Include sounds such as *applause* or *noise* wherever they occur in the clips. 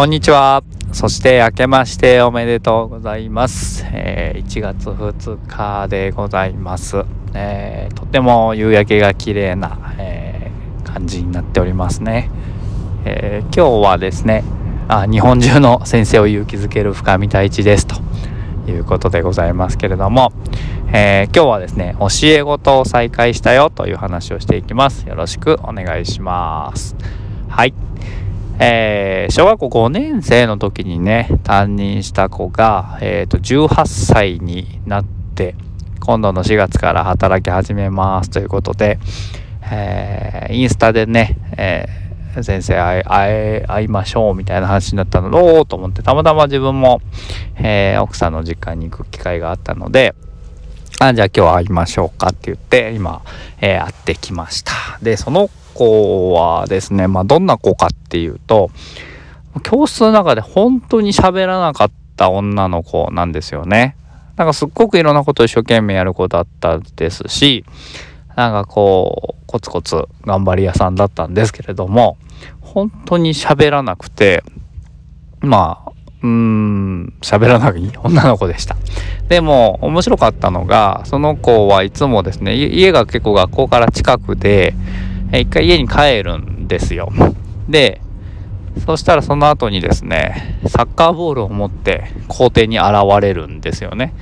こんにちは。そして明けましておめでとうございます。えー、1月2日でございます。えー、とても夕焼けが綺麗な、えー、感じになっておりますね。え今日はですねあ、日本中の先生を勇気づける深見太一ですということでございますけれども、え今日はですね、教え子と再開したよという話をしていきます。よろしくお願いします。はい。えー、小学校5年生の時にね担任した子が、えーと、18歳になって今度の4月から働き始めますということで、えー、インスタでね、えー、先生会いましょうみたいな話になったのおおと思ってたまたま自分も、えー、奥さんの実家に行く機会があったのであじゃあ今日会いましょうかって言って今、え、会ってきました。でその子はですね、まあ、どんな子かっていうと、教室の中で本当に喋らなかった女の子なんですよね。なんかすっごくいろんなことを一生懸命やる子だったですし、なんかこう、コツコツ頑張り屋さんだったんですけれども、本当に喋らなくて、まあ、うーん、喋らない *laughs* 女の子でした。でも、面白かったのが、その子はいつもですね、家が結構学校から近くで、一回家に帰るんですよ。で、そしたらその後にですね、サッカーボールを持って校庭に現れるんですよね。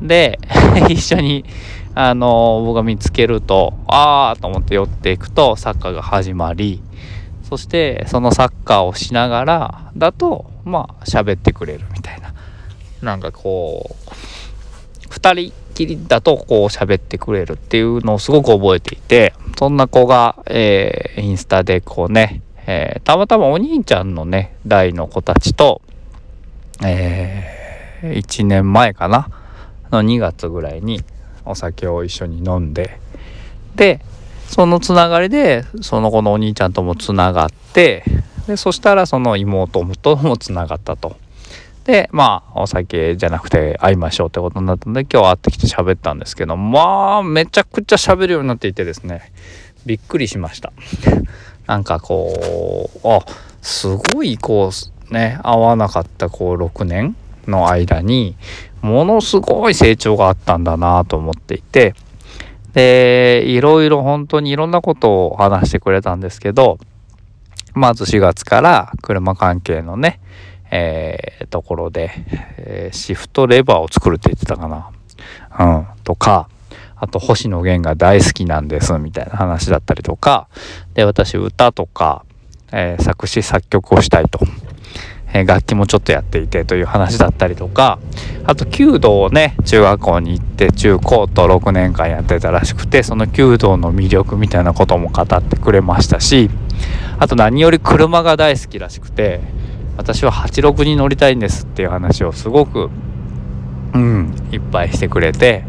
で、*laughs* 一緒に、あの、僕が見つけると、あーと思って寄っていくと、サッカーが始まり、そしてそのサッカーをしながらだと、まあ喋ってくれるみたいな。なんかこう、2人きりだとこう喋ってくれるっていうのをすごく覚えていて、そんな子が、えー、インスタでこうね、えー、たまたまお兄ちゃんのね、代の子たちと、えー、1年前かな、の2月ぐらいにお酒を一緒に飲んで、で、そのつながりで、その子のお兄ちゃんともつながって、で、そしたらその妹ともつながったと。で、まあ、お酒じゃなくて会いましょうってことになったので、今日会ってきて喋ったんですけど、まあ、めちゃくちゃ喋るようになっていてですね、びっくりしました。*laughs* なんかこう、あ、すごいこう、ね、会わなかったこう6年の間に、ものすごい成長があったんだなと思っていて、で、いろいろ本当にいろんなことを話してくれたんですけど、まず4月から車関係のね、えー、ところで、えー、シフトレバーを作るって言ってたかな。うん。とか、あと星野源が大好きなんですみたいな話だったりとか、で、私歌とか、えー、作詞作曲をしたいと。え楽器もちょっとやっていてという話だったりとか、あと弓道をね、中学校に行って中高と6年間やってたらしくて、その弓道の魅力みたいなことも語ってくれましたし、あと何より車が大好きらしくて、私は86に乗りたいんですっていう話をすごくうんいっぱいしてくれて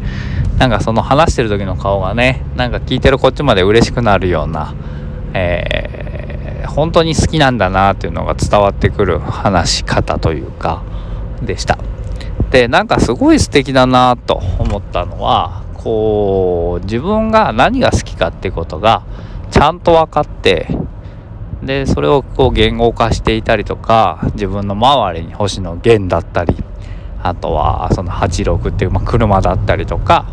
なんかその話してる時の顔がねなんか聞いてるこっちまで嬉しくなるような、えー、本当に好きなんだなっていうのが伝わってくる話し方というかでした。でなんかすごい素敵だなと思ったのはこう自分が何が好きかってことがちゃんと分かってでそれをこう言語化していたりとか自分の周りに星野源だったりあとはその86っていう、まあ、車だったりとか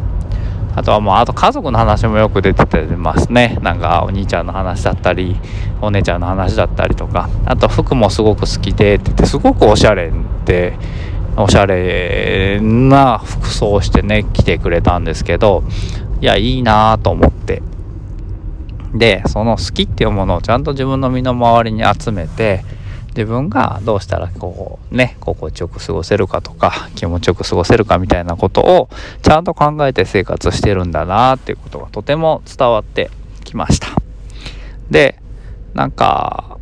あとはもうあと家族の話もよく出ててますね。なんかお兄ちゃんの話だったりお姉ちゃんの話だったりとか。あと服もすごく好きでって言ってすごくおしゃれでおしゃれな服装をしてね来てくれたんですけどいやいいなと思って。でその好きっていうものをちゃんと自分の身の回りに集めて自分がどうしたらこうね心地よく過ごせるかとか気持ちよく過ごせるかみたいなことをちゃんと考えて生活してるんだなっていうことがとても伝わってきました。でなんか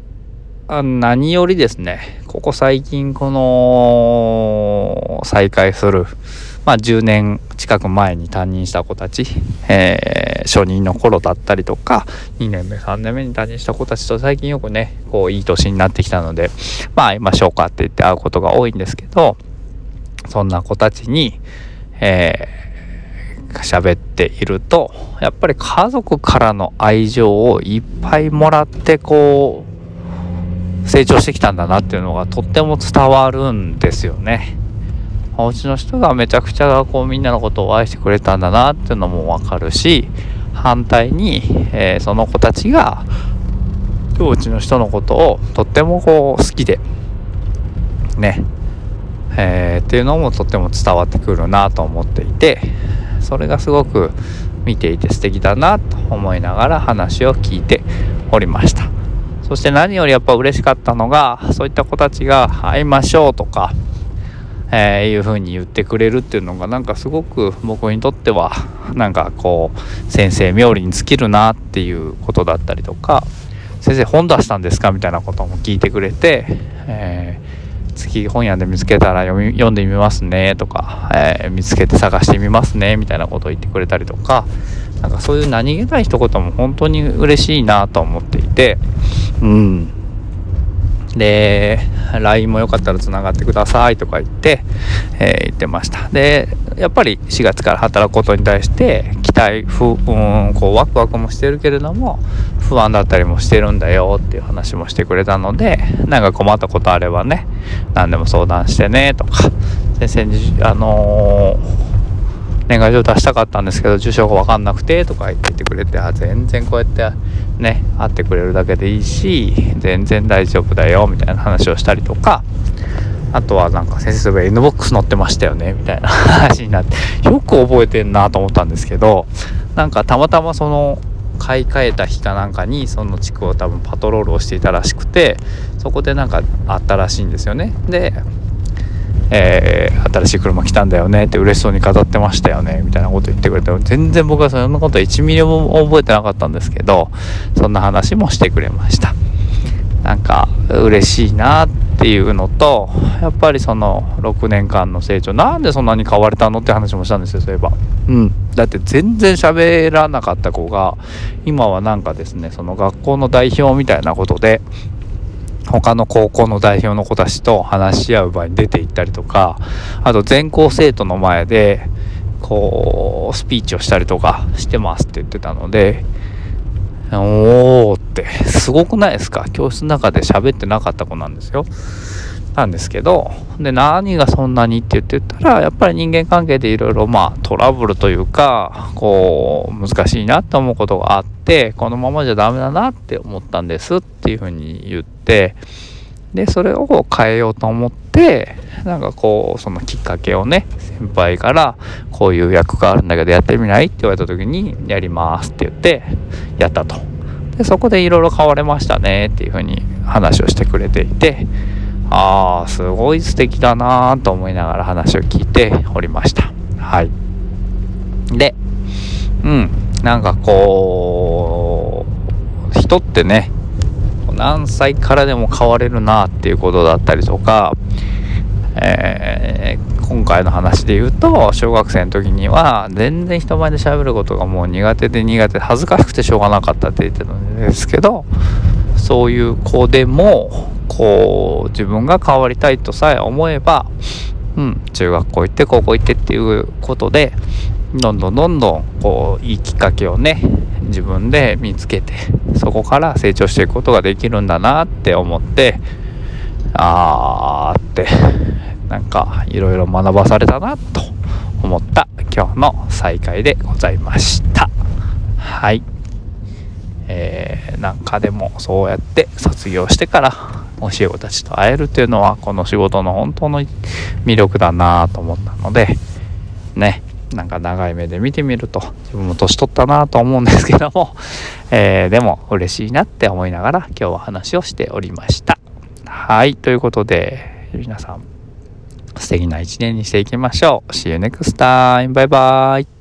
何よりですねここ最近この再開するまあ、10年近く前に担任した子たち、えー、初任の頃だったりとか2年目3年目に担任した子たちと最近よくねこういい年になってきたのでまあ会いましょうかって言って会うことが多いんですけどそんな子たちに、えー、喋っているとやっぱり家族からの愛情をいっぱいもらってこう成長してきたんだなっていうのがとっても伝わるんですよね。お家の人がめちゃくちゃこうみんなのことを愛してくれたんだなっていうのもわかるし反対に、えー、その子たちがお家の人のことをとってもこう好きでねえー、っていうのもとっても伝わってくるなと思っていてそれがすごく見ていて素敵だなと思いながら話を聞いておりました。そして何よりやっぱ嬉しかったのがそういった子たちが会いましょうとか、えー、いう風に言ってくれるっていうのがなんかすごく僕にとってはなんかこう先生冥利に尽きるなっていうことだったりとか先生本出したんですかみたいなことも聞いてくれて、えー次本屋で見つけたら読み読んでみますねとか、えー、見つけて探してみますねみたいなことを言ってくれたりとかなんかそういう何気ない一言も本当に嬉しいなと思っていてうん。で LINE もよかったらつながってくださいとか言って、えー、言ってました。でやっぱり4月から働くことに対して期待不うんこうワクワクもしてるけれども不安だったりもしてるんだよっていう話もしてくれたのでなんか困ったことあればね何でも相談してねとか。先生にあのー年賀状出したかったんですけど住所が分かんなくてとか言ってくれてあ全然こうやってね会ってくれるだけでいいし全然大丈夫だよみたいな話をしたりとかあとはなんか先生そういえば NBOX 乗ってましたよねみたいな話になってよく覚えてんなと思ったんですけどなんかたまたまその買い替えた日かなんかにその地区を多分パトロールをしていたらしくてそこでなんかあったらしいんですよね。でえー、新しい車来たんだよねって嬉しそうに語ってましたよねみたいなこと言ってくれて全然僕はそんなこと1ミリも覚えてなかったんですけどそんな話もしてくれました。なんか嬉しいなっていうのとやっぱりその6年間の成長なんでそんなに変われたのって話もしたんですよそういえば。うん。だって全然喋らなかった子が今はなんかですねその学校の代表みたいなことで他の高校の代表の子たちと話し合う場に出て行ったりとかあと全校生徒の前でこうスピーチをしたりとかしてますって言ってたのでおーってすごくないですか？教室の中で喋ってなかった子なんですよ。なんですけどで何がそんなにって言ってたらやっぱり人間関係でいろいろまあトラブルというかこう難しいなって思うことがあってこのままじゃダメだなって思ったんですっていうふうに言ってでそれを変えようと思ってなんかこうそのきっかけをね先輩からこういう役があるんだけどやってみない？って言われた時にやりますって言ってやったと。でそこでいろいろ変われましたねっていうふうに話をしてくれていてああすごい素敵だなと思いながら話を聞いておりました。はい。でうんなんかこう人ってね何歳からでも変われるなっていうことだったりとか、えー、今回の話で言うと小学生の時には全然人前で喋ることがもう苦手で苦手で恥ずかしくてしょうがなかったって言ってたんですけどそういう子でもこう自分が変わりたいとさえ思えば、うん、中学校行って高校行ってっていうことでどんどんどんどんこういいきっかけをね自分で見つけてそこから成長していくことができるんだなって思ってあーってなんかいろいろ学ばされたなと思った今日の再会でございました。はい。えー、なんかでもそうやって卒業してから教え子たちと会えるっていうのはこの仕事の本当の魅力だなと思ったのでね。なんか長い目で見てみると自分も年取ったなと思うんですけども、*laughs* えー、でも嬉しいなって思いながら今日は話をしておりましたはいということで皆さん素敵な一年にしていきましょう See you next time! Bye bye.